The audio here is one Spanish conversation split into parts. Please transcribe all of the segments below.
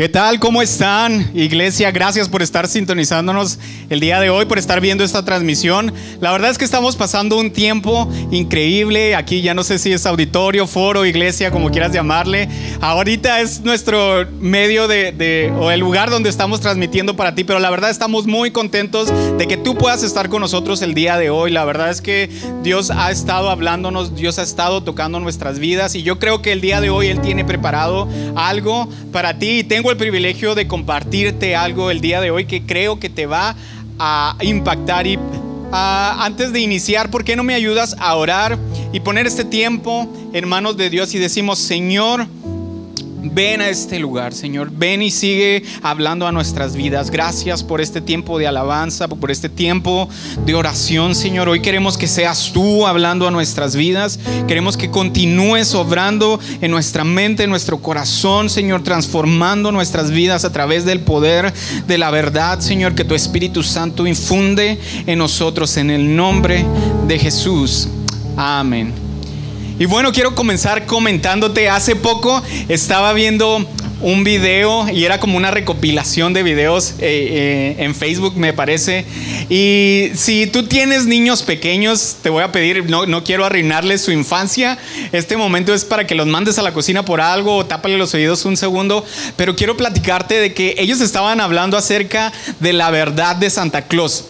¿Qué tal? ¿Cómo están, iglesia? Gracias por estar sintonizándonos el día de hoy, por estar viendo esta transmisión. La verdad es que estamos pasando un tiempo increíble. Aquí ya no sé si es auditorio, foro, iglesia, como quieras llamarle. Ahorita es nuestro medio de, o el lugar donde estamos transmitiendo para ti, pero la verdad estamos muy contentos de que tú puedas estar con nosotros el día de hoy. La verdad es que Dios ha estado hablándonos, Dios ha estado tocando nuestras vidas y yo creo que el día de hoy Él tiene preparado algo para ti. Y tengo el privilegio de compartirte algo el día de hoy que creo que te va a impactar y antes de iniciar, ¿por qué no me ayudas a orar y poner este tiempo en manos de Dios y decimos, Señor, Ven a este lugar, Señor. Ven y sigue hablando a nuestras vidas. Gracias por este tiempo de alabanza, por este tiempo de oración, Señor. Hoy queremos que seas tú hablando a nuestras vidas. Queremos que continúes obrando en nuestra mente, en nuestro corazón, Señor, transformando nuestras vidas a través del poder de la verdad, Señor, que tu Espíritu Santo infunde en nosotros en el nombre de Jesús. Amén. Y bueno, quiero comenzar comentándote. Hace poco estaba viendo un video y era como una recopilación de videos eh, eh, en Facebook, me parece. Y si tú tienes niños pequeños, te voy a pedir, no, no, quiero arruinarles su infancia. Este momento es para que los mandes a la cocina por algo o tápale los oídos un segundo. Pero quiero platicarte de que ellos estaban hablando acerca de la verdad de Santa Claus.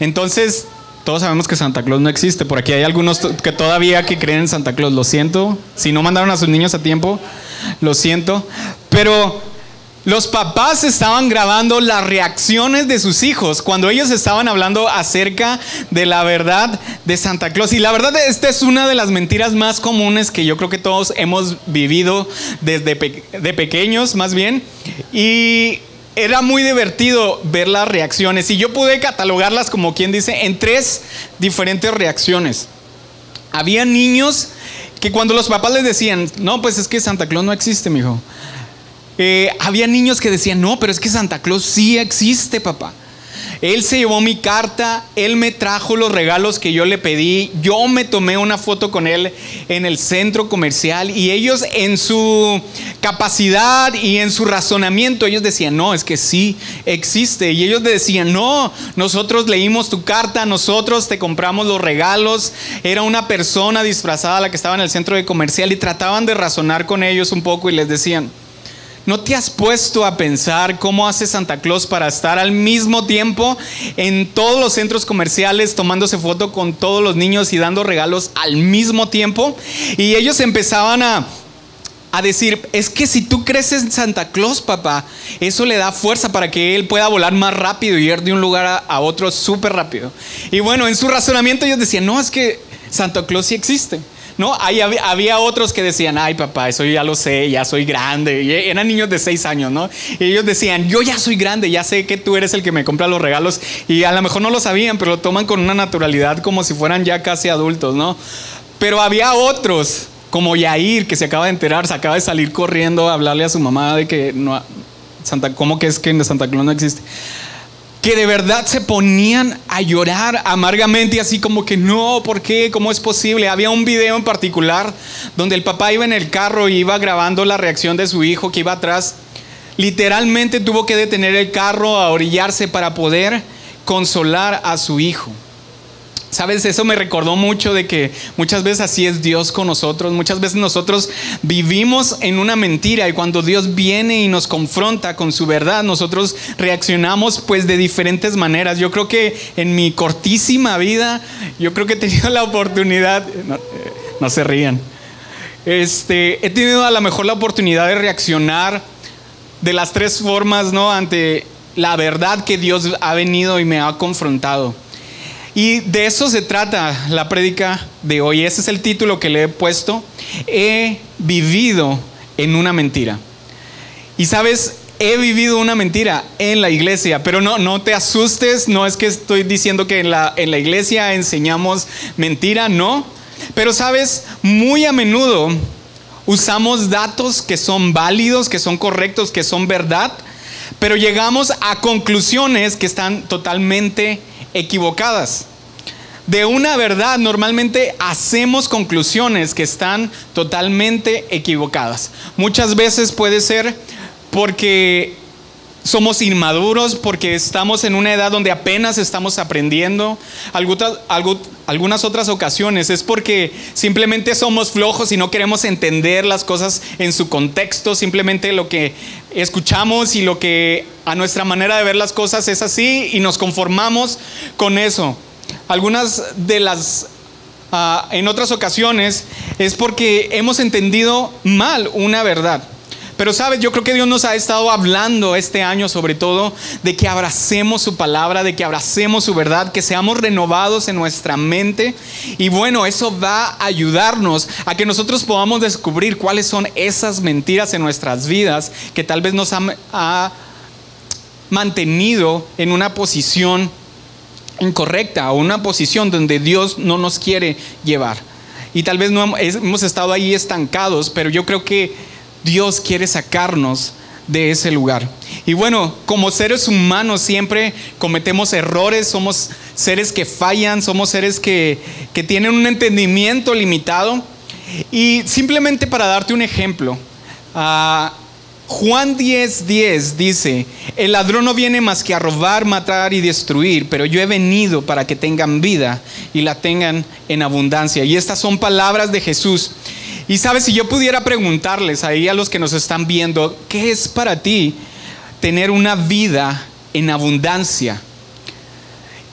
Entonces, todos sabemos que Santa Claus no existe. Por aquí hay algunos que todavía que creen en Santa Claus. Lo siento. Si no mandaron a sus niños a tiempo, lo siento. Pero los papás estaban grabando las reacciones de sus hijos cuando ellos estaban hablando acerca de la verdad de Santa Claus. Y la verdad, esta es una de las mentiras más comunes que yo creo que todos hemos vivido desde de pequeños, más bien. Y era muy divertido ver las reacciones y yo pude catalogarlas como quien dice en tres diferentes reacciones. Había niños que cuando los papás les decían, no, pues es que Santa Claus no existe, mijo. Eh, había niños que decían, no, pero es que Santa Claus sí existe, papá. Él se llevó mi carta, él me trajo los regalos que yo le pedí, yo me tomé una foto con él en el centro comercial y ellos en su capacidad y en su razonamiento, ellos decían, no, es que sí existe. Y ellos decían, no, nosotros leímos tu carta, nosotros te compramos los regalos, era una persona disfrazada la que estaba en el centro de comercial y trataban de razonar con ellos un poco y les decían, ¿No te has puesto a pensar cómo hace Santa Claus para estar al mismo tiempo en todos los centros comerciales tomándose foto con todos los niños y dando regalos al mismo tiempo? Y ellos empezaban a, a decir, es que si tú crees en Santa Claus, papá, eso le da fuerza para que él pueda volar más rápido y ir de un lugar a, otro súper rápido. Y bueno, en su razonamiento ellos decían, no, es que Santa Claus sí existe. ¿No? Ahí había, otros que decían, ay papá, eso ya lo sé, ya soy grande. Y eran niños de seis años, ¿no? Y ellos decían, yo ya soy grande, ya sé que tú eres el que me compra los regalos. Y a lo mejor no lo sabían, pero lo toman con una naturalidad como si fueran ya casi adultos, ¿no? Pero había otros, como Yair, que se acaba de enterar, se acaba de salir corriendo a hablarle a su mamá de que no, Santa, ¿cómo que es que en Santa Claus no existe? Que de verdad se ponían a llorar amargamente, así como que no, ¿por qué? ¿Cómo es posible? Había un video en particular donde el papá iba en el carro y iba grabando la reacción de su hijo que iba atrás. Literalmente tuvo que detener el carro a orillarse para poder consolar a su hijo. Sabes, eso me recordó mucho de que muchas veces así es Dios con nosotros. Muchas veces nosotros vivimos en una mentira y cuando Dios viene y nos confronta con su verdad, nosotros reaccionamos pues de diferentes maneras. Yo creo que en mi cortísima vida, yo creo que he tenido la oportunidad, no, eh, se rían, este, he tenido a lo mejor la oportunidad de reaccionar de las tres formas, ¿no? Ante la verdad que Dios ha venido y me ha confrontado. Y de eso se trata la prédica de hoy. Ese es el título que le he puesto. He vivido en una mentira. Y sabes, he vivido una mentira en la iglesia, pero no, no te asustes, no es que estoy diciendo que en la, en la iglesia enseñamos mentira, no. Pero sabes, muy a menudo usamos datos que son válidos, que son correctos, que son verdad, pero llegamos a conclusiones que están totalmente equivocadas. De una verdad normalmente hacemos conclusiones que están totalmente equivocadas. Muchas veces puede ser porque somos inmaduros, porque estamos en una edad donde apenas estamos aprendiendo. Algunas, otras ocasiones es porque simplemente somos flojos y no queremos entender las cosas en su contexto, simplemente lo que escuchamos y lo que a nuestra manera de ver las cosas es así y nos conformamos con eso. Algunas de las Ah, en otras ocasiones es porque hemos entendido mal una verdad. Pero sabes, yo creo que Dios nos ha estado hablando este año sobre todo de que abracemos su palabra, de que abracemos su verdad, que seamos renovados en nuestra mente. Y bueno, eso va a ayudarnos a que nosotros podamos descubrir cuáles son esas mentiras en nuestras vidas que tal vez nos ha, ha mantenido en una posición incorrecta o una posición donde Dios no nos quiere llevar. Y tal vez no hemos estado ahí estancados, pero yo creo que Dios quiere sacarnos de ese lugar. Y bueno, como seres humanos siempre cometemos errores, somos seres que fallan, somos seres que, tienen un entendimiento limitado. Y simplemente para darte un ejemplo, uh, Juan 10:10 10 dice, el ladrón no viene más que a robar, matar y destruir, pero yo he venido para que tengan vida y la tengan en abundancia. Y estas son palabras de Jesús. Y sabes, si yo pudiera preguntarles ahí a los que nos están viendo, ¿qué es para ti tener una vida en abundancia?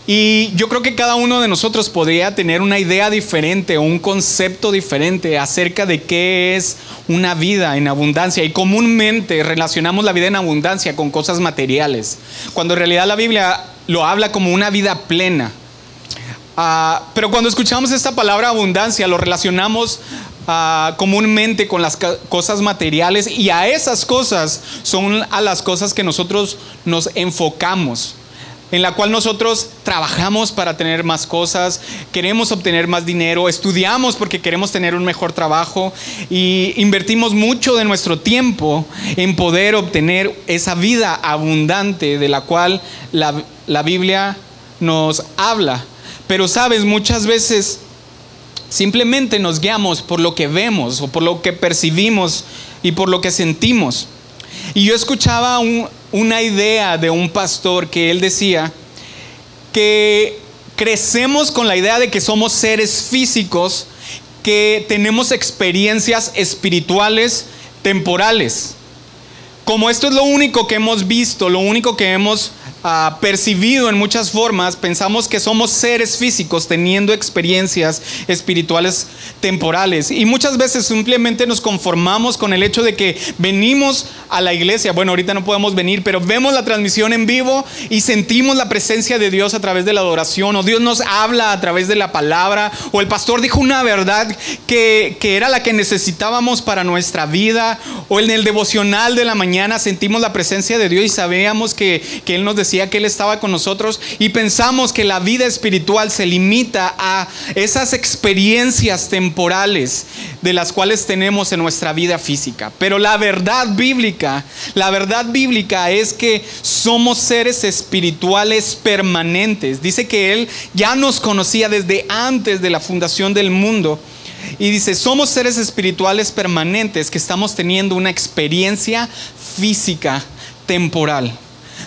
Y yo creo que cada uno de nosotros podría tener una idea diferente o un concepto diferente acerca de qué es una vida en abundancia. Y comúnmente relacionamos la vida en abundancia con cosas materiales, cuando en realidad la Biblia lo habla como una vida plena. Ah, pero cuando escuchamos esta palabra abundancia, lo relacionamos ah, comúnmente con las cosas materiales y a esas cosas son a las cosas que nosotros nos enfocamos en la cual nosotros trabajamos para tener más cosas, queremos obtener más dinero, estudiamos porque queremos tener un mejor trabajo y invertimos mucho de nuestro tiempo en poder obtener esa vida abundante de la cual la, la Biblia nos habla. Pero sabes, muchas veces simplemente nos guiamos por lo que vemos o por lo que percibimos y por lo que sentimos. Y yo escuchaba un, una idea de un pastor que él decía que crecemos con la idea de que somos seres físicos que tenemos experiencias espirituales temporales. Como esto es lo único que hemos visto, lo único que hemos percibido en muchas formas, pensamos que somos seres físicos teniendo experiencias espirituales temporales. Y muchas veces simplemente nos conformamos con el hecho de que venimos a la iglesia. Bueno, ahorita no podemos venir, pero vemos la transmisión en vivo y sentimos la presencia de Dios a través de la adoración, o Dios nos habla a través de la palabra, o el pastor dijo una verdad que, que era la que necesitábamos para nuestra vida, o en el devocional de la mañana sentimos la presencia de Dios y sabíamos que, que Él nos decía que Él estaba con nosotros y pensamos que la vida espiritual se limita a esas experiencias temporales de las cuales tenemos en nuestra vida física. Pero la verdad bíblica, la verdad bíblica es que somos seres espirituales permanentes. Dice que Él ya nos conocía desde antes de la fundación del mundo. Y dice, somos seres espirituales permanentes que estamos teniendo una experiencia física temporal.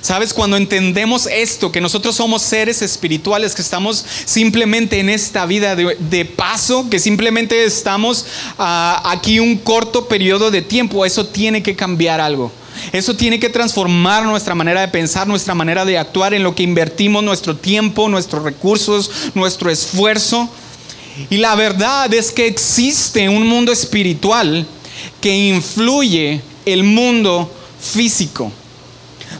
¿Sabes? Cuando entendemos esto, que nosotros somos seres espirituales, que estamos simplemente en esta vida de, paso, que simplemente estamos ah, aquí un corto periodo de tiempo, eso tiene que cambiar algo. Eso tiene que transformar nuestra manera de pensar, nuestra manera de actuar, en lo que invertimos nuestro tiempo, nuestros recursos, nuestro esfuerzo. Y la verdad es que existe un mundo espiritual que influye el mundo físico.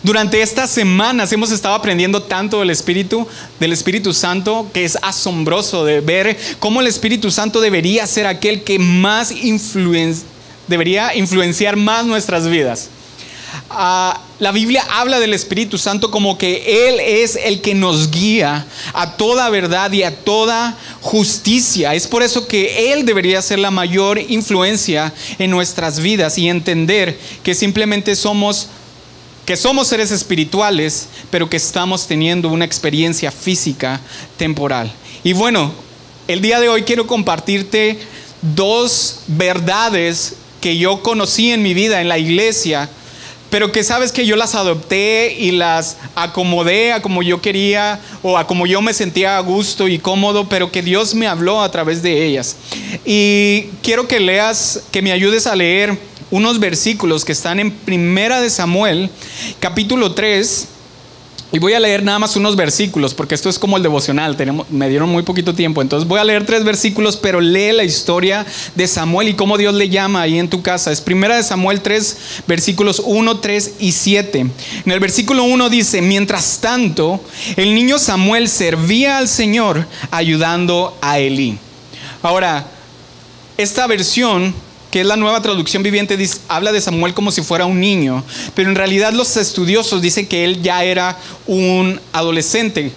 Durante estas semanas hemos estado aprendiendo tanto del Espíritu, del Espíritu Santo, que es asombroso de ver cómo el Espíritu Santo debería ser aquel que más debería influenciar más nuestras vidas. Ah, la Biblia habla del Espíritu Santo como que Él es el que nos guía a toda verdad y a toda justicia. Es por eso que Él debería ser la mayor influencia en nuestras vidas y entender que simplemente somos que somos seres espirituales, pero que estamos teniendo una experiencia física temporal. Y bueno, el día de hoy quiero compartirte dos verdades que yo conocí en mi vida en la iglesia, pero que sabes que yo las adopté y las acomodé a como yo quería o a como yo me sentía a gusto y cómodo, pero que Dios me habló a través de ellas. Y quiero que leas, que me ayudes a leer unos versículos que están en Primera de Samuel, capítulo 3, y voy a leer nada más unos versículos, porque esto es como el devocional, tenemos, me dieron muy poquito tiempo. Entonces voy a leer tres versículos, pero lee la historia de Samuel y cómo Dios le llama ahí en tu casa. Es primera de Samuel 3, versículos 1, 3 y 7. En el versículo 1 dice, mientras tanto, el niño Samuel servía al Señor ayudando a Elí. Ahora, esta versión que es la nueva traducción viviente, habla de Samuel como si fuera un niño, pero en realidad los estudiosos dicen que él ya era un adolescente.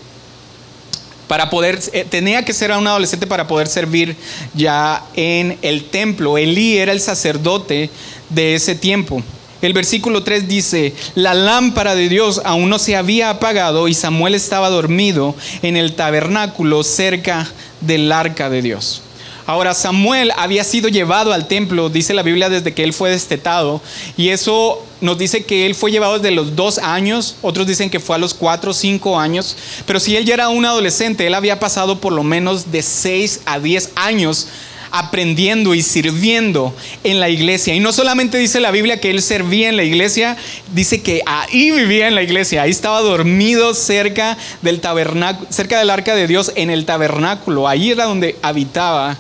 Para poder, eh, tenía que ser un adolescente para poder servir ya en el templo. Elí era el sacerdote de ese tiempo. El versículo 3 dice, la lámpara de Dios aún no se había apagado y Samuel estaba dormido en el tabernáculo cerca del arca de Dios. Ahora Samuel había sido llevado al templo, dice la Biblia, desde que él fue destetado. Y eso nos dice que él fue llevado desde los dos años, otros dicen que fue a los cuatro o cinco años. Pero si él ya era un adolescente, él había pasado por lo menos de seis a diez años aprendiendo y sirviendo en la iglesia. Y no solamente dice la Biblia que él servía en la iglesia, dice que ahí vivía en la iglesia, ahí estaba dormido cerca del tabernáculo, cerca del arca de Dios en el tabernáculo, ahí era donde habitaba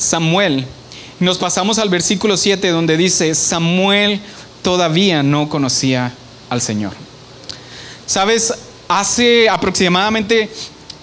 Samuel. Nos pasamos al versículo 7 donde dice, Samuel todavía no conocía al Señor. Sabes, hace aproximadamente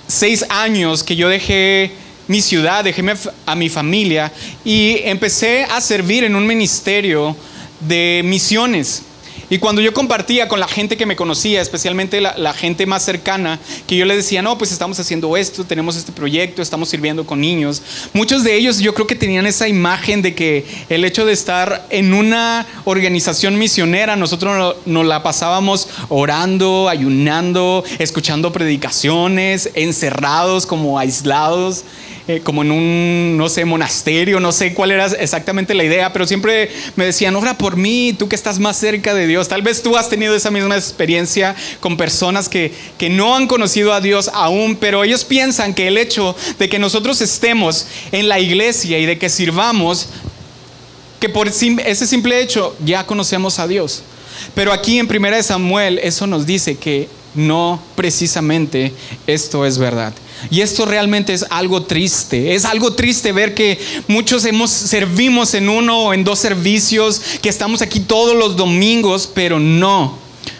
seis años que yo dejé mi ciudad, dejé a mi familia y empecé a servir en un ministerio de misiones. Y cuando yo compartía con la gente que me conocía, especialmente la, gente más cercana, que yo les decía, no, pues estamos haciendo esto, tenemos este proyecto, estamos sirviendo con niños, muchos de ellos yo creo que tenían esa imagen de que el hecho de estar en una organización misionera, nosotros nos la pasábamos orando, ayunando, escuchando predicaciones, encerrados como aislados. Eh, como en un, no sé, monasterio, no sé cuál era exactamente la idea, pero siempre me decían, ora por mí, tú que estás más cerca de Dios. Tal vez tú has tenido esa misma experiencia con personas que, que no han conocido a Dios aún, pero ellos piensan que el hecho de que nosotros estemos en la iglesia y de que sirvamos, que por ese simple hecho ya conocemos a Dios. Pero aquí en Primera de Samuel eso nos dice que no precisamente esto es verdad. Y esto realmente es algo triste. Es algo triste ver que muchos hemos servimos en uno o en dos servicios, que estamos aquí todos los domingos, pero no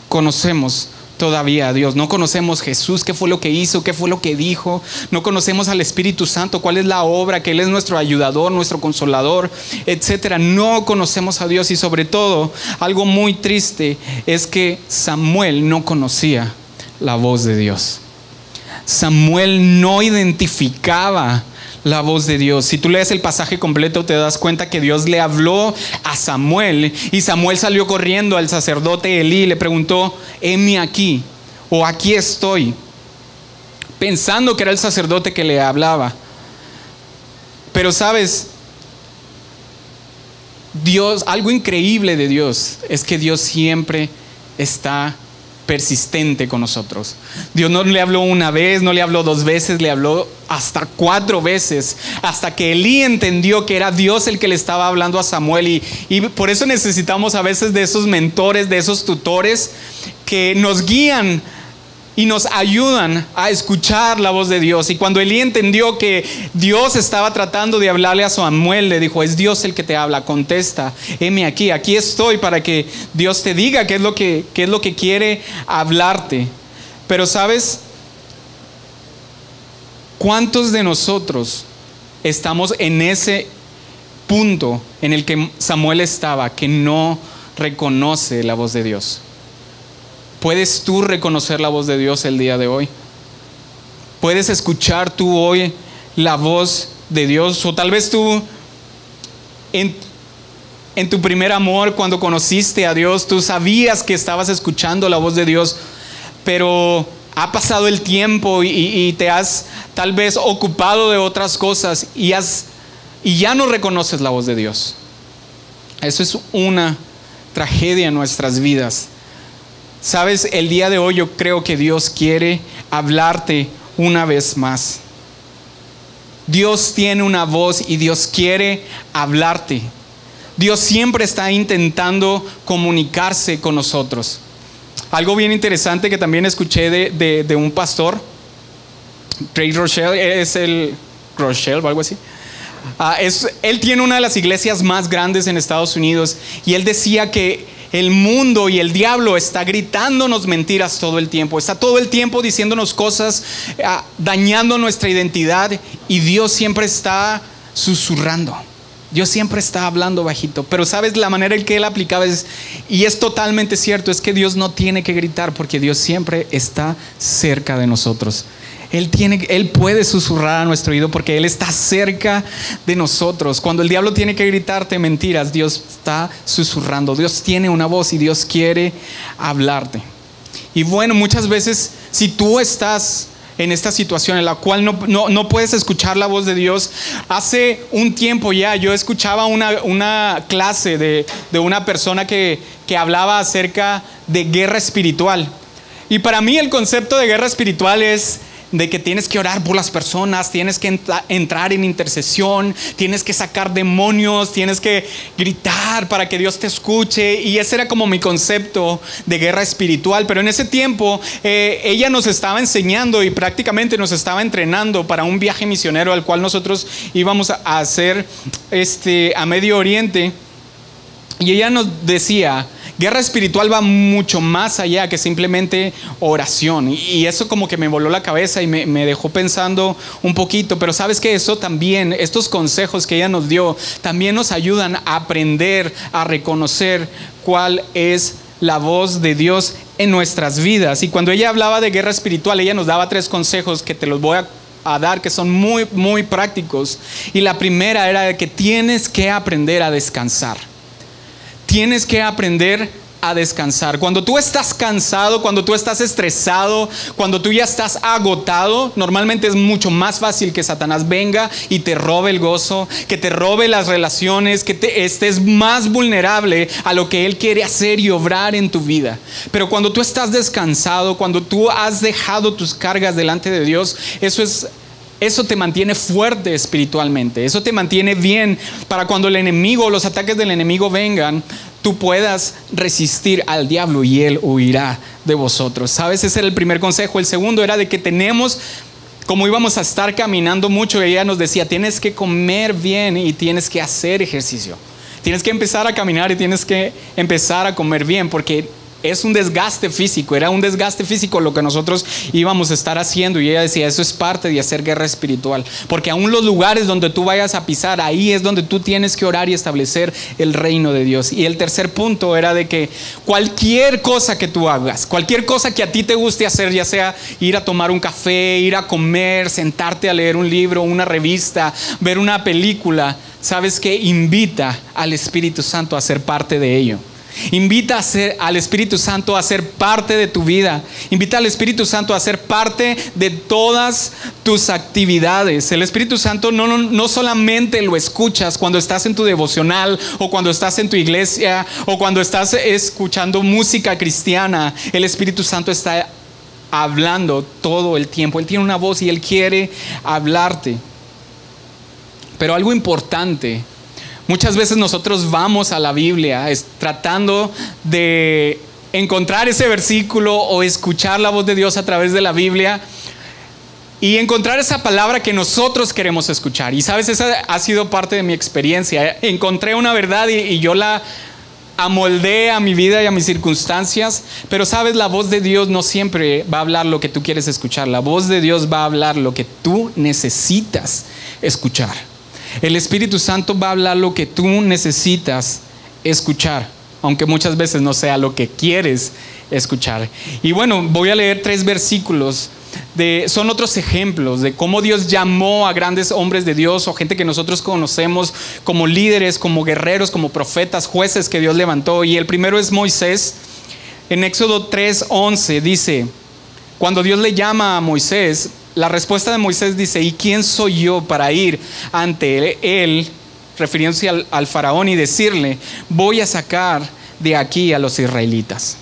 conocemos todavía a Dios. No conocemos Jesús, qué fue lo que hizo, qué fue lo que dijo. No conocemos al Espíritu Santo, cuál es la obra, que Él es nuestro ayudador, nuestro consolador, etcétera. No conocemos a Dios y sobre todo, algo muy triste es que Samuel no conocía la voz de Dios. Samuel no identificaba la voz de Dios. Si tú lees el pasaje completo te das cuenta que Dios le habló a Samuel y Samuel salió corriendo al sacerdote Elí y le preguntó, heme aquí o aquí estoy, pensando que era el sacerdote que le hablaba. Pero sabes, Dios, algo increíble de Dios es que Dios siempre está persistente con nosotros. Dios no le habló una vez, no le habló dos veces, le habló hasta cuatro veces, hasta que Elí entendió que era Dios el que le estaba hablando a Samuel. Y, y por eso necesitamos a veces de esos mentores, de esos tutores que nos guían y nos ayudan a escuchar la voz de Dios. Y cuando Elí entendió que Dios estaba tratando de hablarle a Samuel, le dijo, es Dios el que te habla, contesta, heme aquí, aquí estoy para que Dios te diga qué es lo que, qué es lo que quiere hablarte. Pero sabes, ¿cuántos de nosotros estamos en ese punto en el que Samuel estaba, que no reconoce la voz de Dios? ¿Puedes tú reconocer la voz de Dios el día de hoy? ¿Puedes escuchar tú hoy la voz de Dios? O tal vez tú en, tu primer amor, cuando conociste a Dios, tú sabías que estabas escuchando la voz de Dios, pero ha pasado el tiempo y, y te has tal vez ocupado de otras cosas y, has, y ya no reconoces la voz de Dios. Eso es una tragedia en nuestras vidas. Sabes, el día de hoy yo creo que Dios quiere hablarte una vez más. Dios tiene una voz y Dios quiere hablarte. Dios siempre está intentando comunicarse con nosotros. Algo bien interesante que también escuché de, un pastor, Trey Rochelle, es el Rochelle o algo así. Ah, él tiene una de las iglesias más grandes en Estados Unidos y él decía que el mundo y el diablo está gritándonos mentiras todo el tiempo, está todo el tiempo diciéndonos cosas, ah, dañando nuestra identidad y Dios siempre está susurrando. Dios siempre está hablando bajito, pero sabes la manera en que él aplicaba es, y es totalmente cierto, es que Dios no tiene que gritar porque Dios siempre está cerca de nosotros. Él, tiene, él puede susurrar a nuestro oído porque Él está cerca de nosotros. Cuando el diablo tiene que gritarte mentiras, Dios está susurrando. Dios tiene una voz y Dios quiere hablarte. Y bueno, muchas veces si tú estás en esta situación en la cual no, puedes escuchar la voz de Dios. Hace un tiempo ya yo escuchaba una, clase de, una persona que, que hablaba acerca de guerra espiritual. Y para mí el concepto de guerra espiritual es de que tienes que orar por las personas, tienes que entrar en intercesión, tienes que sacar demonios, tienes que gritar para que Dios te escuche. Y ese era como mi concepto de guerra espiritual. Pero en ese tiempo eh, ella nos estaba enseñando y prácticamente nos estaba entrenando para un viaje misionero al cual nosotros íbamos a hacer este, a Medio Oriente. Y ella nos decía, Guerra espiritual va mucho más allá que simplemente oración. Y eso como que me voló la cabeza y me, dejó pensando un poquito. Pero sabes que eso también, estos consejos que ella nos dio, también nos ayudan a aprender, a reconocer cuál es la voz de Dios en nuestras vidas. Y cuando ella hablaba de guerra espiritual, ella nos daba tres consejos que te los voy a, a dar que son muy, muy prácticos. Y la primera era que tienes que aprender a descansar tienes que aprender a descansar. Cuando tú estás cansado, cuando tú estás estresado, cuando tú ya estás agotado, normalmente es mucho más fácil que Satanás venga y te robe el gozo, que te robe las relaciones, que te estés más vulnerable a lo que Él quiere hacer y obrar en tu vida. Pero cuando tú estás descansado, cuando tú has dejado tus cargas delante de Dios, eso es eso te mantiene fuerte espiritualmente, eso te mantiene bien para cuando el enemigo, los ataques del enemigo vengan, tú puedas resistir al diablo y él huirá de vosotros. ¿Sabes? Ese era el primer consejo. El segundo era de que tenemos, como íbamos a estar caminando mucho, ella nos decía, tienes que comer bien y tienes que hacer ejercicio. Tienes que empezar a caminar y tienes que empezar a comer bien porque es un desgaste físico, era un desgaste físico lo que nosotros íbamos a estar haciendo. Y ella decía, eso es parte de hacer guerra espiritual. Porque aún los lugares donde tú vayas a pisar, ahí es donde tú tienes que orar y establecer el reino de Dios. Y el tercer punto era de que cualquier cosa que tú hagas, cualquier cosa que a ti te guste hacer, ya sea ir a tomar un café, ir a comer, sentarte a leer un libro, una revista, ver una película, sabes que invita al Espíritu Santo a ser parte de ello. Invita al Espíritu Santo a ser parte de tu vida. Invita al Espíritu Santo a ser parte de todas tus actividades. El Espíritu Santo no, no, solamente lo escuchas cuando estás en tu devocional o cuando estás en tu iglesia o cuando estás escuchando música cristiana. El Espíritu Santo está hablando todo el tiempo. Él tiene una voz y Él quiere hablarte. Pero algo importante Muchas veces nosotros vamos a la Biblia tratando de encontrar ese versículo o escuchar la voz de Dios a través de la Biblia y encontrar esa palabra que nosotros queremos escuchar. Y sabes, esa ha sido parte de mi experiencia. Encontré una verdad y, yo la amoldé a mi vida y a mis circunstancias, pero sabes, la voz de Dios no siempre va a hablar lo que tú quieres escuchar. La voz de Dios va a hablar lo que tú necesitas escuchar. El Espíritu Santo va a hablar lo que tú necesitas escuchar, aunque muchas veces no sea lo que quieres escuchar. Y bueno, voy a leer tres versículos. De, son otros ejemplos de cómo Dios llamó a grandes hombres de Dios o gente que nosotros conocemos como líderes, como guerreros, como profetas, jueces que Dios levantó. Y el primero es Moisés. En Éxodo 3:11 dice, cuando Dios le llama a Moisés, la respuesta de Moisés dice, ¿y quién soy yo para ir ante él, refiriéndose al, faraón y decirle, voy a sacar de aquí a los israelitas.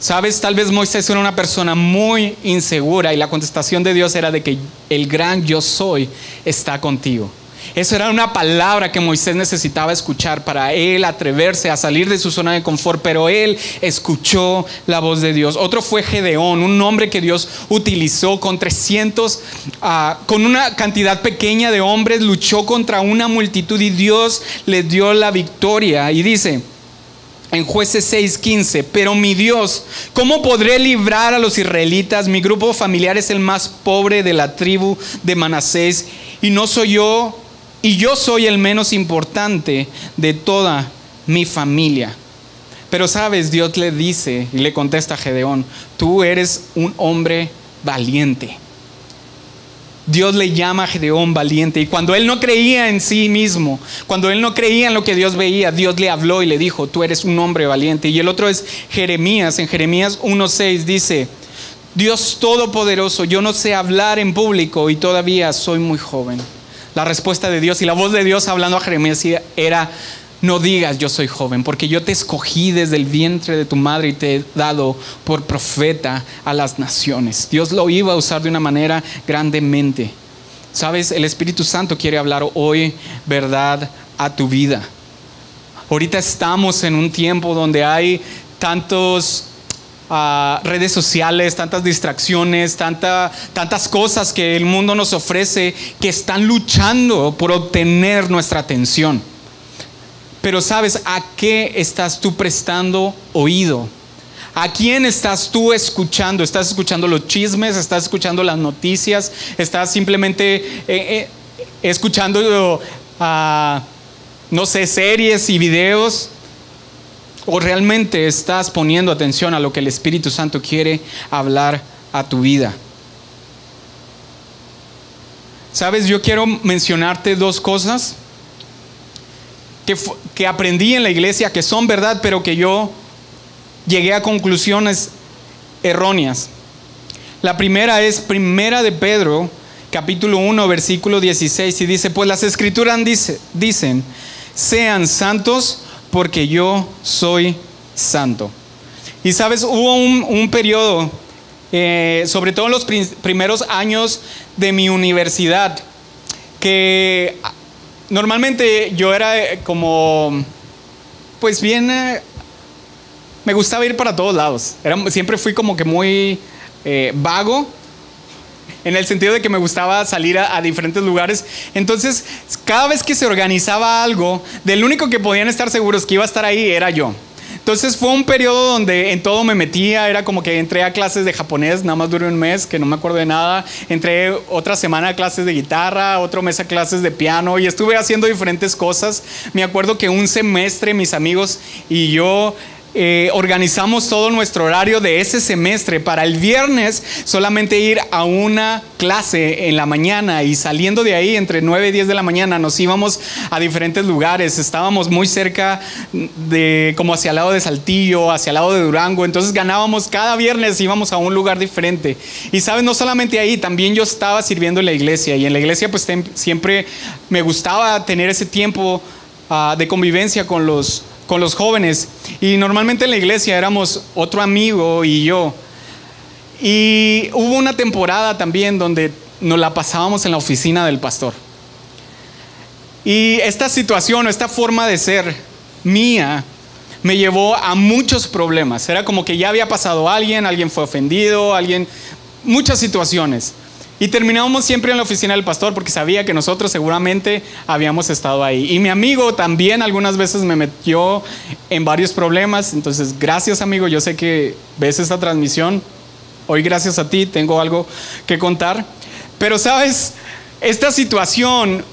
Sabes, tal vez Moisés era una persona muy insegura y la contestación de Dios era de que el gran yo soy está contigo. Eso era una palabra que Moisés necesitaba escuchar para él atreverse a salir de su zona de confort, pero él escuchó la voz de Dios. Otro fue Gedeón, un hombre que Dios utilizó con 300, ah, con una cantidad pequeña de hombres, luchó contra una multitud y Dios le dio la victoria. Y dice, en jueces 6:15, pero mi Dios, ¿cómo podré librar a los israelitas? Mi grupo familiar es el más pobre de la tribu de Manasés y no soy yo y yo soy el menos importante de toda mi familia. Pero sabes, Dios le dice y le contesta a Gedeón, tú eres un hombre valiente. Dios le llama a Gedeón valiente. Y cuando él no creía en sí mismo, cuando él no creía en lo que Dios veía, Dios le habló y le dijo, tú eres un hombre valiente. Y el otro es Jeremías. En Jeremías 1.6 dice, Dios Todopoderoso, yo no sé hablar en público y todavía soy muy joven la respuesta de Dios y la voz de Dios hablando a Jeremías era, no digas yo soy joven, porque yo te escogí desde el vientre de tu madre y te he dado por profeta a las naciones. Dios lo iba a usar de una manera grandemente. Sabes, el Espíritu Santo quiere hablar hoy verdad a tu vida. Ahorita estamos en un tiempo donde hay tantos redes sociales, tantas distracciones, tantas cosas que el mundo nos ofrece que están luchando por obtener nuestra atención. Pero sabes, ¿a qué estás tú prestando oído? ¿A quién estás tú escuchando? ¿Estás escuchando los chismes? ¿Estás escuchando las noticias? ¿Estás simplemente eh, eh, escuchando, ah, no sé, series y videos? ¿O realmente estás poniendo atención a lo que el Espíritu Santo quiere hablar a tu vida? Sabes, yo quiero mencionarte dos cosas que, que, aprendí en la iglesia que son verdad, pero que yo llegué a conclusiones erróneas. La primera es Primera de Pedro, capítulo 1, versículo 16, y dice, pues las escrituras dice, dicen, sean santos porque yo soy santo. Y sabes, hubo un, periodo, eh, sobre todo en los primeros años de mi universidad, que normalmente yo era eh, como, pues bien, eh, me gustaba ir para todos lados. siempre fui como que muy vago en el sentido de que me gustaba salir a, diferentes lugares. Entonces, cada vez que se organizaba algo, del único que podían estar seguros que iba a estar ahí era yo. Entonces fue un periodo donde en todo me metía, era como que entré a clases de japonés, nada más duró un mes, que no me acuerdo de nada, entré otra semana a clases de guitarra, otro mes a clases de piano y estuve haciendo diferentes cosas. Me acuerdo que un semestre mis amigos y yo eh, organizamos todo nuestro horario de ese semestre para el viernes solamente ir a una clase en la mañana y saliendo de ahí entre 9 y 10 de la mañana nos íbamos a diferentes lugares. Estábamos muy cerca de, como hacia el lado de Saltillo, hacia el lado de Durango. Entonces ganábamos cada viernes, íbamos a un lugar diferente. Y sabes, no solamente ahí, también yo estaba sirviendo en la iglesia y en la iglesia pues siempre me gustaba tener ese tiempo ah, de convivencia con los con los jóvenes. Y normalmente en la iglesia éramos otro amigo y yo. Y hubo una temporada también donde nos la pasábamos en la oficina del pastor. Y esta situación o esta forma de ser mía me llevó a muchos problemas. Era como que ya había pasado alguien, alguien fue ofendido, alguien, muchas situaciones. Y terminábamos siempre en la oficina del pastor porque sabía que nosotros seguramente habíamos estado ahí. Y mi amigo también algunas veces me metió en varios problemas. Entonces, gracias amigo, yo sé que ves esta transmisión. Hoy gracias a ti tengo algo que contar. Pero sabes, esta situación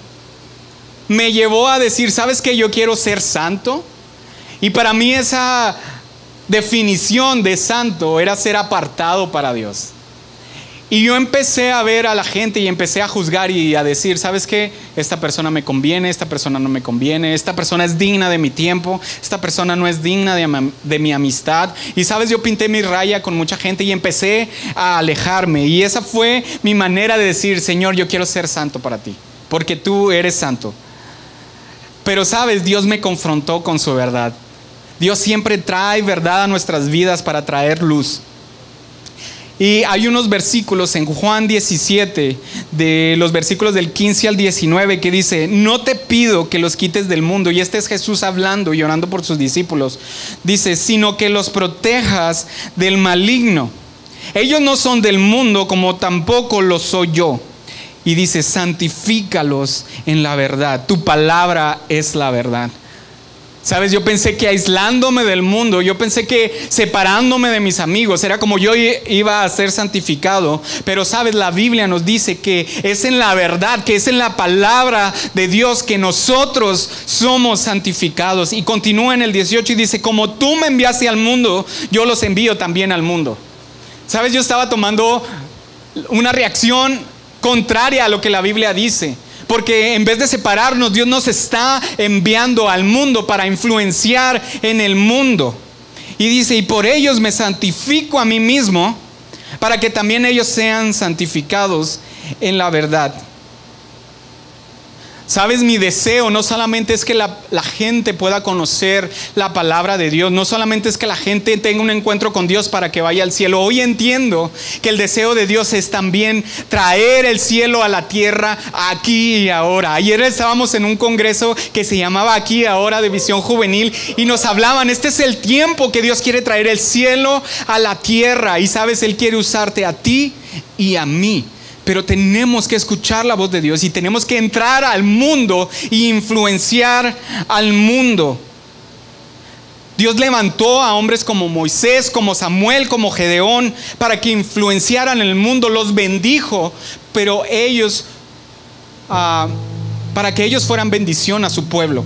me llevó a decir, ¿sabes que yo quiero ser santo? Y para mí esa definición de santo era ser apartado para Dios. Y yo empecé a ver a la gente y empecé a juzgar y a decir, ¿sabes qué? Esta persona me conviene, esta persona no me conviene, esta persona es digna de mi tiempo, esta persona no es digna de, mi amistad. Y sabes, yo pinté mi raya con mucha gente y empecé a alejarme. Y esa fue mi manera de decir, Señor, yo quiero ser santo para ti, porque tú eres santo. Pero sabes, Dios me confrontó con su verdad. Dios siempre trae verdad a nuestras vidas para traer luz. Y hay unos versículos en Juan 17, de los versículos del 15 al 19, que dice, no te pido que los quites del mundo, y este es Jesús hablando y orando por sus discípulos, dice, sino que los protejas del maligno. Ellos no son del mundo como tampoco lo soy yo. Y dice, santifícalos en la verdad, tu palabra es la verdad. Sabes, yo pensé que aislándome del mundo, yo pensé que separándome de mis amigos, era como yo iba a ser santificado. Pero sabes, la Biblia nos dice que es en la verdad, que es en la palabra de Dios que nosotros somos santificados. Y continúa en el 18 y dice, como tú me enviaste al mundo, yo los envío también al mundo. Sabes, yo estaba tomando una reacción contraria a lo que la Biblia dice. Porque en vez de separarnos, Dios nos está enviando al mundo para influenciar en el mundo. Y dice, y por ellos me santifico a mí mismo, para que también ellos sean santificados en la verdad. Sabes, mi deseo no solamente es que la, gente pueda conocer la palabra de Dios, no solamente es que la gente tenga un encuentro con Dios para que vaya al cielo. Hoy entiendo que el deseo de Dios es también traer el cielo a la tierra aquí y ahora. Ayer estábamos en un congreso que se llamaba Aquí y Ahora de Visión Juvenil y nos hablaban, este es el tiempo que Dios quiere traer el cielo a la tierra y sabes, Él quiere usarte a ti y a mí pero tenemos que escuchar la voz de Dios y tenemos que entrar al mundo e influenciar al mundo. Dios levantó a hombres como Moisés, como Samuel, como Gedeón, para que influenciaran el mundo, los bendijo, pero ellos, ah, para que ellos fueran bendición a su pueblo.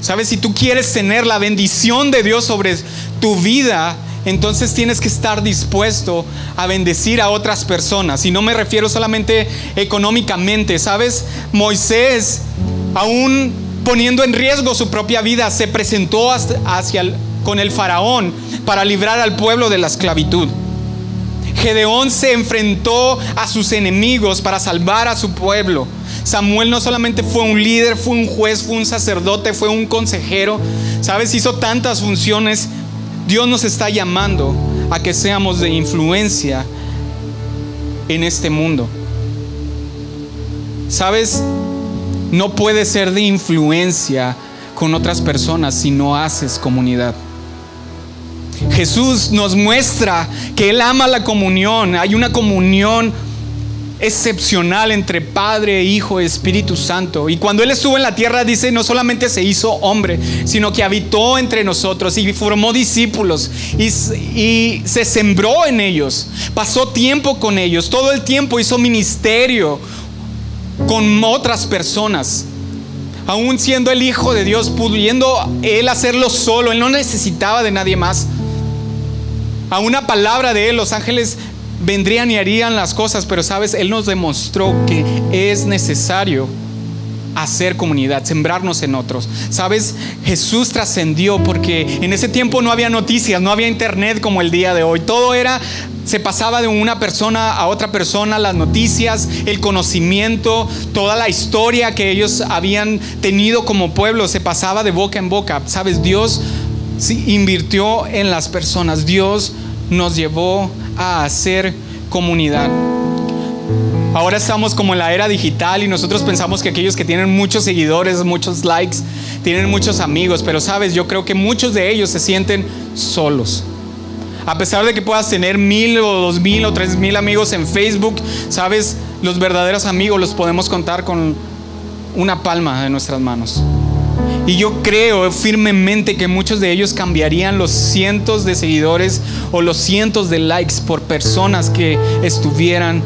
Sabes, si tú quieres tener la bendición de Dios sobre tu vida, entonces tienes que estar dispuesto a bendecir a otras personas. Y no me refiero solamente económicamente, ¿sabes? Moisés, aún poniendo en riesgo su propia vida, se presentó hacia con el faraón para librar al pueblo de la esclavitud. Gedeón se enfrentó a sus enemigos para salvar a su pueblo. Samuel no solamente fue un líder, fue un juez, fue un sacerdote, fue un consejero. ¿Sabes? Hizo tantas funciones Dios nos está llamando a que seamos de influencia en este mundo. ¿Sabes? No puedes ser de influencia con otras personas si no haces comunidad. Jesús nos muestra que Él ama la comunión. Hay una comunión excepcional entre Padre, Hijo Espíritu Santo. Y cuando Él estuvo en la tierra, dice, no solamente se hizo hombre, sino que habitó entre nosotros y formó discípulos y, y se sembró en ellos. Pasó tiempo con ellos, todo el tiempo hizo ministerio con otras personas. Aún siendo el Hijo de Dios, pudiendo Él hacerlo solo, Él no necesitaba de nadie más. A una palabra de Él, los ángeles vendrían y harían las cosas, pero sabes, Él nos demostró que es necesario hacer comunidad, sembrarnos en otros. Sabes, Jesús trascendió porque en ese tiempo no había noticias, no había internet como el día de hoy. Todo era, se pasaba de una persona a otra persona, las noticias, el conocimiento, toda la historia que ellos habían tenido como pueblo, se pasaba de boca en boca. Sabes, Dios invirtió en las personas, Dios nos llevó a hacer comunidad. Ahora estamos como en la era digital y nosotros pensamos que aquellos que tienen muchos seguidores, muchos likes, tienen muchos amigos, pero sabes, yo creo que muchos de ellos se sienten solos. A pesar de que puedas tener mil o dos mil o tres mil amigos en Facebook, sabes, los verdaderos amigos los podemos contar con una palma de nuestras manos. Y yo creo firmemente que muchos de ellos cambiarían los cientos de seguidores o los cientos de likes por personas que estuvieran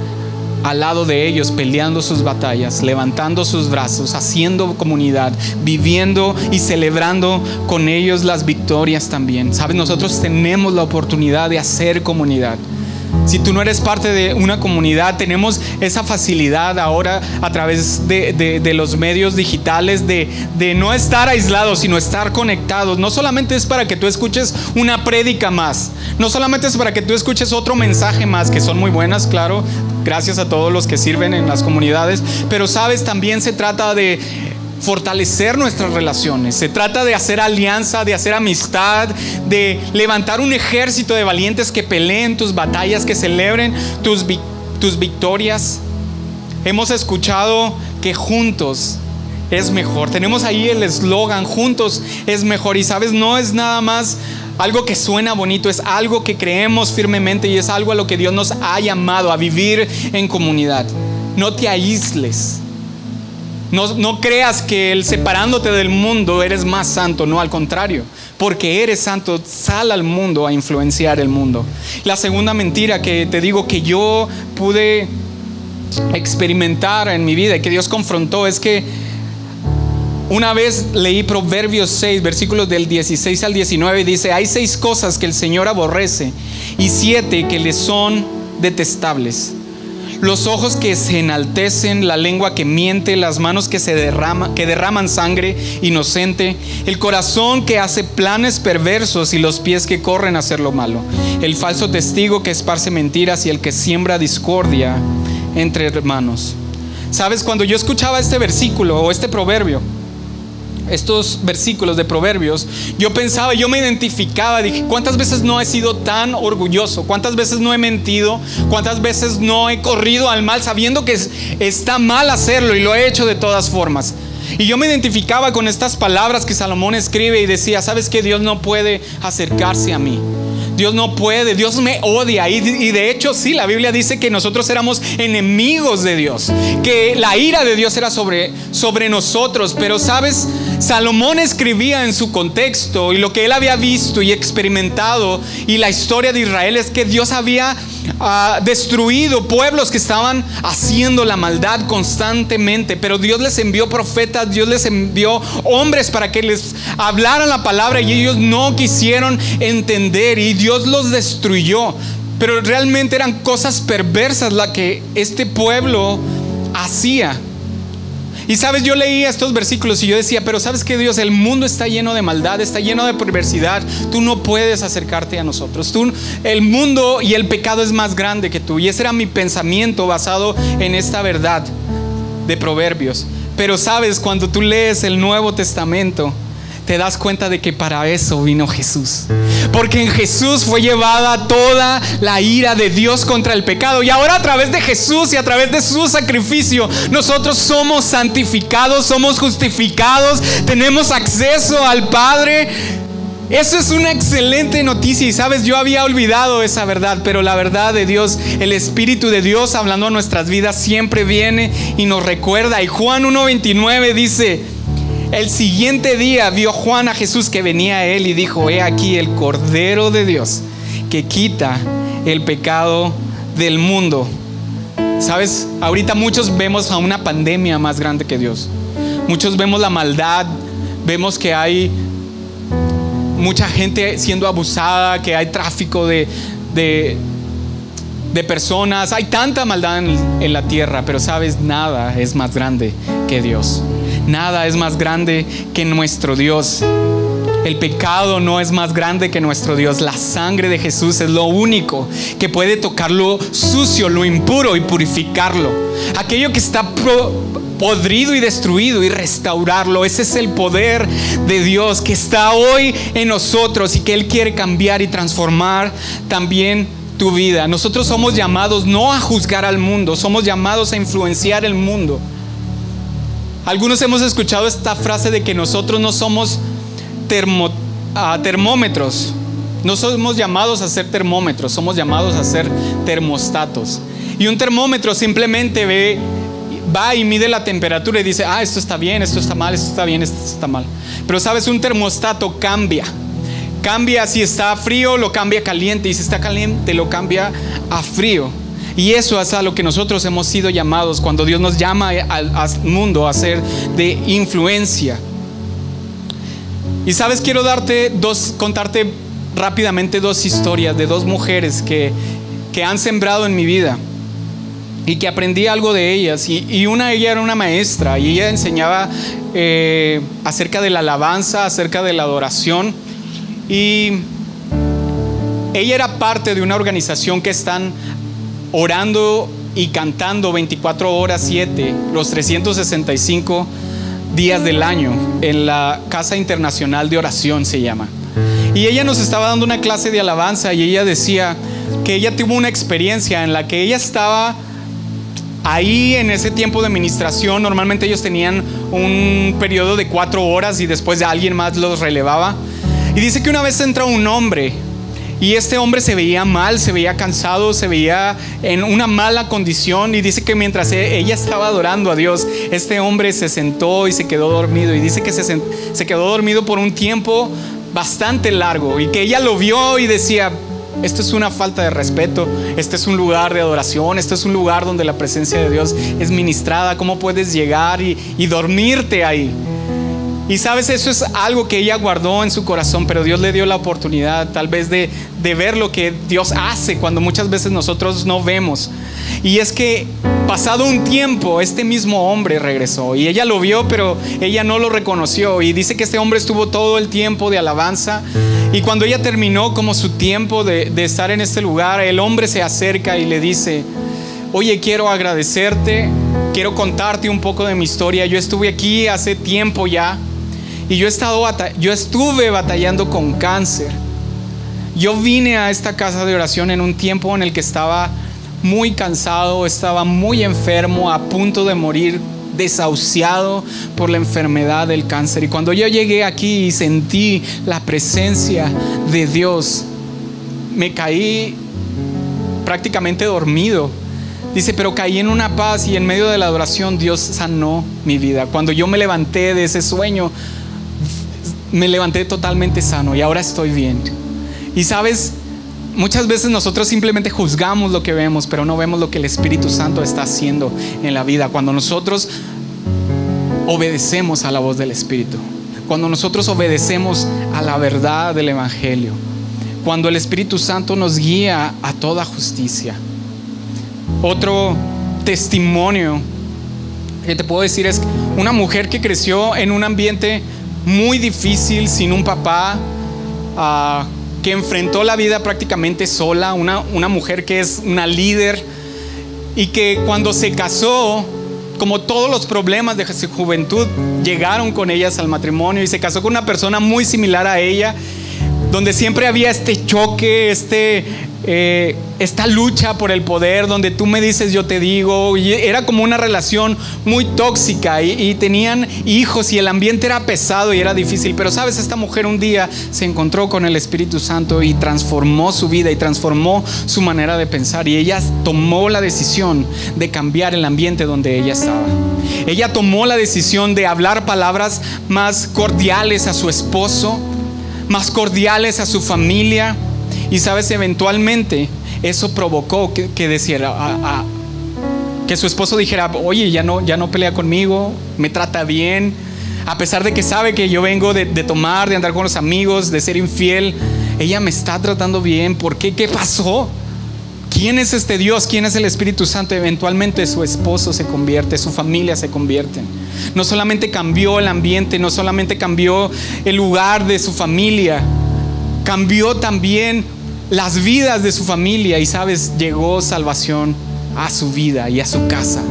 al lado de ellos peleando sus batallas, levantando sus brazos, haciendo comunidad, viviendo y celebrando con ellos las victorias también. Sabes, nosotros tenemos la oportunidad de hacer comunidad. Si tú no eres parte de una comunidad, tenemos esa facilidad ahora a través de, los medios digitales de, de, no estar aislados, sino estar conectados. No solamente es para que tú escuches una prédica más, no solamente es para que tú escuches otro mensaje más, que son muy buenas, claro, gracias a todos los que sirven en las comunidades, pero sabes, también se trata de fortalecer nuestras relaciones. Se trata de hacer alianza, de hacer amistad, de levantar un ejército de valientes que peleen tus batallas, que celebren tus, tus victorias. Hemos escuchado que juntos es mejor. Tenemos ahí el eslogan, juntos es mejor. Y sabes, no es nada más algo que suena bonito, es algo que creemos firmemente y es algo a lo que Dios nos ha llamado a vivir en comunidad. No te aísles. No, creas que el separándote del mundo eres más santo, no al contrario, porque eres santo, sal al mundo a influenciar el mundo. La segunda mentira que te digo que yo pude experimentar en mi vida y que Dios confrontó es que una vez leí Proverbios 6, versículos del 16 al 19, y dice, hay seis cosas que el Señor aborrece y siete que le son detestables. Los ojos que se enaltecen, la lengua que miente, las manos que se derraman sangre inocente, el corazón que hace planes perversos y los pies que corren a hacer lo malo, el falso testigo que esparce mentiras y el que siembra discordia entre hermanos. Sabes, cuando yo escuchaba este versículo o este proverbio, estos versículos de Proverbios, yo pensaba, yo me identificaba, dije, ¿cuántas veces no he sido tan orgulloso? ¿Cuántas veces no he mentido? ¿Cuántas veces no he corrido al mal sabiendo que está mal hacerlo y lo he hecho de todas formas? Y yo me identificaba con estas palabras que Salomón escribe y decía, ¿sabes que Dios no puede acercarse a mí? Dios no puede, Dios me odia. Y, de hecho, sí, la Biblia dice que nosotros éramos enemigos de Dios, que la ira de Dios era sobre, sobre nosotros. Pero, ¿sabes? Salomón escribía en su contexto y lo que él había visto y experimentado y la historia de Israel es que Dios había ah, destruido pueblos que estaban haciendo la maldad constantemente, pero Dios les envió profetas, Dios les envió hombres para que les hablaran la palabra y ellos no quisieron entender y Dios los destruyó. Pero realmente eran cosas perversas la que este pueblo hacía. Y sabes, yo leía estos versículos y yo decía, pero sabes que Dios, el mundo está lleno de maldad, está lleno de perversidad, tú no puedes acercarte a nosotros. Tú, el mundo y el pecado es más grande que tú. Y ese era mi pensamiento basado en esta verdad de Proverbios. Pero sabes, cuando tú lees el Nuevo Testamento, te das cuenta de que para eso vino Jesús. Porque en Jesús fue llevada toda la ira de Dios contra el pecado. Y ahora a través de Jesús y a través de su sacrificio, nosotros somos santificados, somos justificados, tenemos acceso al Padre. Eso es una excelente noticia y sabes, yo había olvidado esa verdad, pero la verdad de Dios, el Espíritu de Dios hablando a nuestras vidas siempre viene y nos recuerda. Y Juan 1.29 dice, el siguiente día vio Juan a Jesús que venía a él y dijo, he aquí el Cordero de Dios que quita el pecado del mundo. Sabes, ahorita muchos vemos a una pandemia más grande que Dios. Muchos vemos la maldad, vemos que hay mucha gente siendo abusada, que hay tráfico de, de, personas, hay tanta maldad en, en la tierra, pero sabes, nada es más grande que Dios. Nada es más grande que nuestro Dios. El pecado no es más grande que nuestro Dios. La sangre de Jesús es lo único que puede tocar lo sucio, lo impuro y purificarlo. Aquello que está podrido y destruido y restaurarlo. Ese es el poder de Dios que está hoy en nosotros y que Él quiere cambiar y transformar también tu vida. Nosotros somos llamados no a juzgar al mundo, somos llamados a influenciar el mundo. Algunos hemos escuchado esta frase de que nosotros no somos ah, termómetros, no somos llamados a ser termómetros, somos llamados a ser termostatos. Y un termómetro simplemente ve, va y mide la temperatura y dice, ah, esto está bien, esto está mal, esto está bien, esto está mal. Pero sabes, un termostato cambia. Cambia si está frío, lo cambia caliente. Y si está caliente, lo cambia a frío. Y eso es a lo que nosotros hemos sido llamados cuando Dios nos llama al, mundo a ser de influencia. Y sabes, quiero darte dos, contarte rápidamente dos historias de dos mujeres que, que han sembrado en mi vida y que aprendí algo de ellas. Y, una de ellas era una maestra y ella enseñaba eh, acerca de la alabanza, acerca de la adoración. Y ella era parte de una organización que están orando y cantando 24 horas 7, los 365 días del año en la Casa Internacional de Oración se llama. Y ella nos estaba dando una clase de alabanza y ella decía que ella tuvo una experiencia en la que ella estaba ahí en ese tiempo de administración. Normalmente ellos tenían un periodo de cuatro horas y después alguien más los relevaba. Y dice que una vez entra un hombre y este hombre se veía mal, se veía cansado, se veía en una mala condición. Y dice que mientras e, ella estaba adorando a Dios, este hombre se sentó y se quedó dormido. Y dice que se, quedó dormido por un tiempo bastante largo y que ella lo vio y decía, esto es una falta de respeto, este es un lugar de adoración, este es un lugar donde la presencia de Dios es ministrada, ¿cómo puedes llegar y dormirte ahí? Y sabes, eso es algo que ella guardó en su corazón, pero Dios le dio la oportunidad tal vez de, de, ver lo que Dios hace cuando muchas veces nosotros no vemos. Y es que pasado un tiempo, este mismo hombre regresó y ella lo vio, pero ella no lo reconoció. Y dice que este hombre estuvo todo el tiempo de alabanza. Y cuando ella terminó como su tiempo de, de estar en este lugar, el hombre se acerca y le dice, oye, quiero agradecerte, quiero contarte un poco de mi historia. Yo estuve aquí hace tiempo ya y yo, he estado, yo estuve batallando con cáncer. Yo vine a esta casa de oración en un tiempo en el que estaba muy cansado, estaba muy enfermo, a punto de morir, desahuciado por la enfermedad del cáncer. Y cuando yo llegué aquí y sentí la presencia de Dios, me caí prácticamente dormido. Dice, pero caí en una paz y en medio de la adoración Dios sanó mi vida. Cuando yo me levanté de ese sueño, me levanté totalmente sano y ahora estoy bien. Y sabes, muchas veces nosotros simplemente juzgamos lo que vemos, pero no vemos lo que el Espíritu Santo está haciendo en la vida. Cuando nosotros obedecemos a la voz del Espíritu, cuando nosotros obedecemos a la verdad del Evangelio, cuando el Espíritu Santo nos guía a toda justicia. Otro testimonio que te puedo decir es una mujer que creció en un ambiente muy difícil, sin un papá, uh, que enfrentó la vida prácticamente sola, una, una mujer que es una líder y que cuando se casó, como todos los problemas de su juventud llegaron con ellas al matrimonio y se casó con una persona muy similar a ella, donde siempre había este choque, este eh, esta lucha por el poder, donde tú me dices, yo te digo, y era como una relación muy tóxica y, tenían hijos y el ambiente era pesado y era difícil, pero sabes, esta mujer un día se encontró con el Espíritu Santo y transformó su vida y transformó su manera de pensar y ella tomó la decisión de cambiar el ambiente donde ella estaba. Ella tomó la decisión de hablar palabras más cordiales a su esposo, más cordiales a su familia y sabes, eventualmente eso provocó que, que decía, que su esposo dijera, oye, ya no, ya no pelea conmigo, me trata bien, a pesar de que sabe que yo vengo de, de tomar, de andar con los amigos, de ser infiel, ella me está tratando bien, ¿por qué? ¿Qué pasó? ¿Quién es este Dios? ¿Quién es el Espíritu Santo? Eventualmente su esposo se convierte, su familia se convierte. No solamente cambió el ambiente, no solamente cambió el lugar de su familia, cambió también las vidas de su familia y sabes, llegó salvación a su vida y a su casa.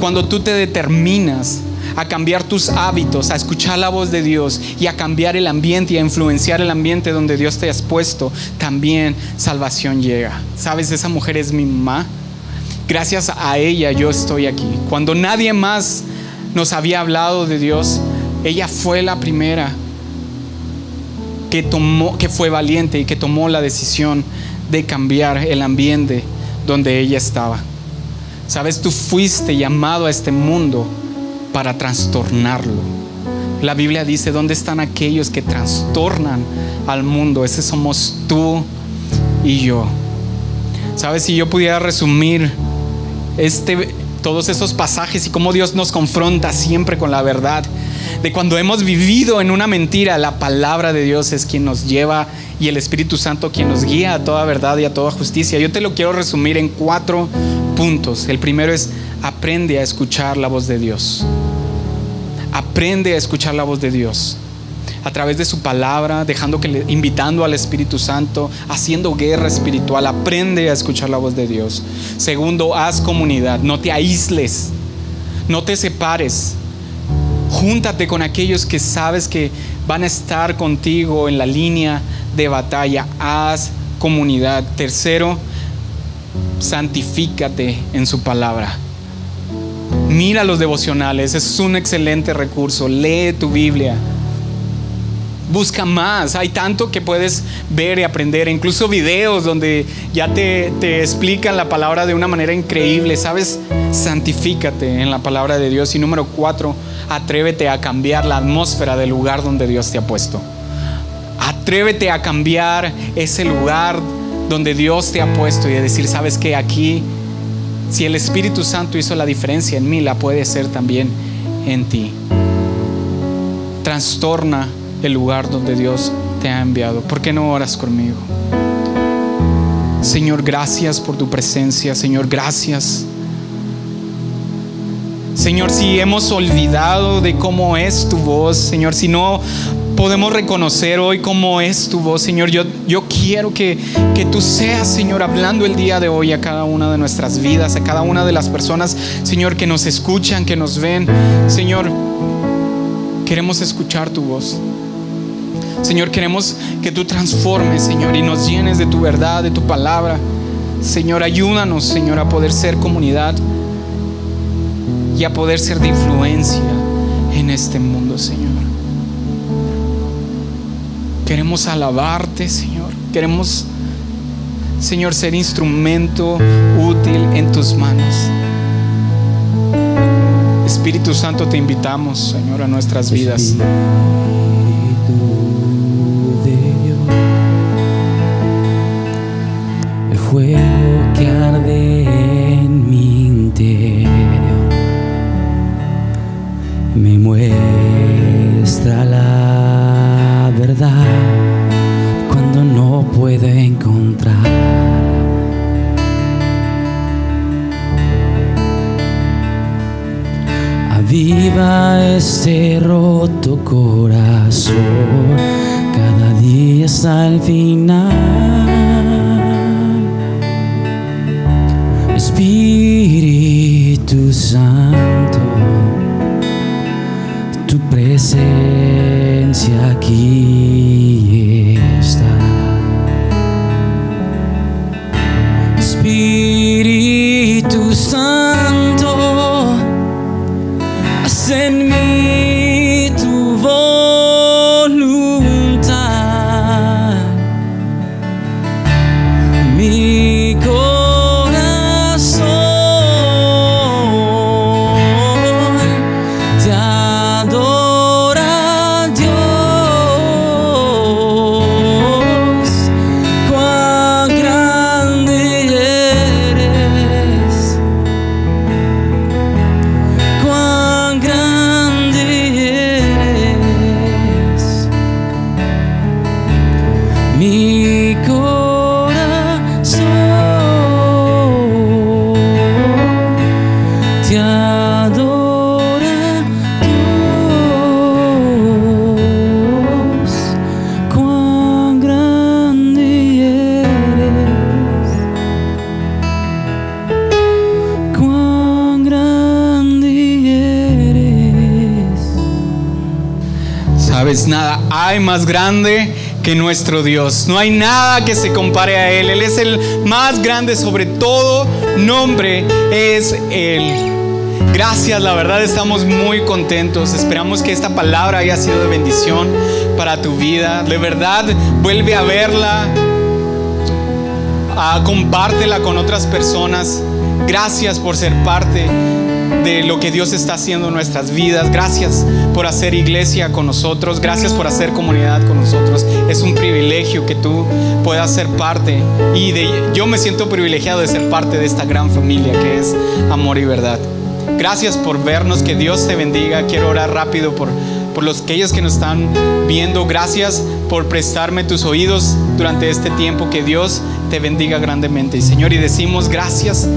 Cuando tú te determinas a cambiar tus hábitos, a escuchar la voz de Dios y a cambiar el ambiente y a influenciar el ambiente donde Dios te has puesto, también salvación llega. Sabes, esa mujer es mi mamá. Gracias a ella yo estoy aquí. Cuando nadie más nos había hablado de Dios, ella fue la primera que, tomó, que fue valiente y que tomó la decisión de cambiar el ambiente donde ella estaba. Sabes, tú fuiste llamado a este mundo para trastornarlo. La Biblia dice, ¿dónde están aquellos que trastornan al mundo? Ese somos tú y yo. Sabes, si yo pudiera resumir este, todos estos pasajes y cómo Dios nos confronta siempre con la verdad, de cuando hemos vivido en una mentira, la palabra de Dios es quien nos lleva y el Espíritu Santo quien nos guía a toda verdad y a toda justicia. Yo te lo quiero resumir en cuatro puntos. El primero es aprende a escuchar la voz de Dios. Aprende a escuchar la voz de Dios a través de su palabra, dejando que invitando al Espíritu Santo, haciendo guerra espiritual, aprende a escuchar la voz de Dios. Segundo, haz comunidad, no te aísles, no te separes Júntate con aquellos que sabes que van a estar contigo en la línea de batalla. Haz comunidad. Tercero, santifícate en su palabra. Mira los devocionales, es un excelente recurso. Lee tu Biblia. Busca más, hay tanto que puedes ver y aprender, incluso videos donde ya te, te, explican la palabra de una manera increíble, ¿sabes? Santifícate en la palabra de Dios. Y número cuatro, atrévete a cambiar la atmósfera del lugar donde Dios te ha puesto. Atrévete a cambiar ese lugar donde Dios te ha puesto y a decir, ¿sabes que Aquí, si el Espíritu Santo hizo la diferencia en mí, la puede hacer también en ti. Trastorna el lugar donde Dios te ha enviado. ¿Por qué no oras conmigo? Señor, gracias por tu presencia. Señor, gracias. Señor, si hemos olvidado de cómo es tu voz, Señor, si no podemos reconocer hoy cómo es tu voz, Señor, yo, yo quiero que, que tú seas, Señor, hablando el día de hoy a cada una de nuestras vidas, a cada una de las personas, Señor, que nos escuchan, que nos ven. Señor, queremos escuchar tu voz. Señor, queremos que tú transformes, Señor, y nos llenes de tu verdad, de tu palabra. Señor, ayúdanos, Señor, a poder ser comunidad y a poder ser de influencia en este mundo, Señor. Queremos alabarte, Señor. Queremos, Señor, ser instrumento útil en tus manos. Espíritu Santo, te invitamos, Señor, a nuestras vidas. El encontrar. Aviva este roto corazón, cada día hasta el final. Hay más grande que nuestro Dios. No hay nada que se compare a Él. Él es el más grande sobre todo nombre es Él. Gracias, la verdad estamos muy contentos. Esperamos que esta palabra haya sido de bendición para tu vida. De verdad, vuelve a verla, compártela con otras personas. Gracias por ser parte de lo que Dios está haciendo en nuestras vidas. Gracias por hacer iglesia con nosotros. Gracias por hacer comunidad con nosotros. Es un privilegio que tú puedas ser parte. Y de, yo me siento privilegiado de ser parte de esta gran familia que es amor y verdad. Gracias por vernos. Que Dios te bendiga. Quiero orar rápido por, por los aquellos que nos están viendo. Gracias por prestarme tus oídos durante este tiempo. Que Dios te bendiga grandemente. Señor, y decimos gracias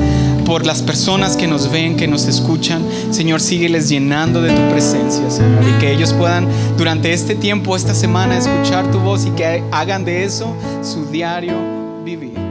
por las personas que nos ven, que nos escuchan. Señor, sígueles llenando de tu presencia, Señor. Y que ellos puedan durante este tiempo, esta semana, escuchar tu voz y que hagan de eso su diario vivir.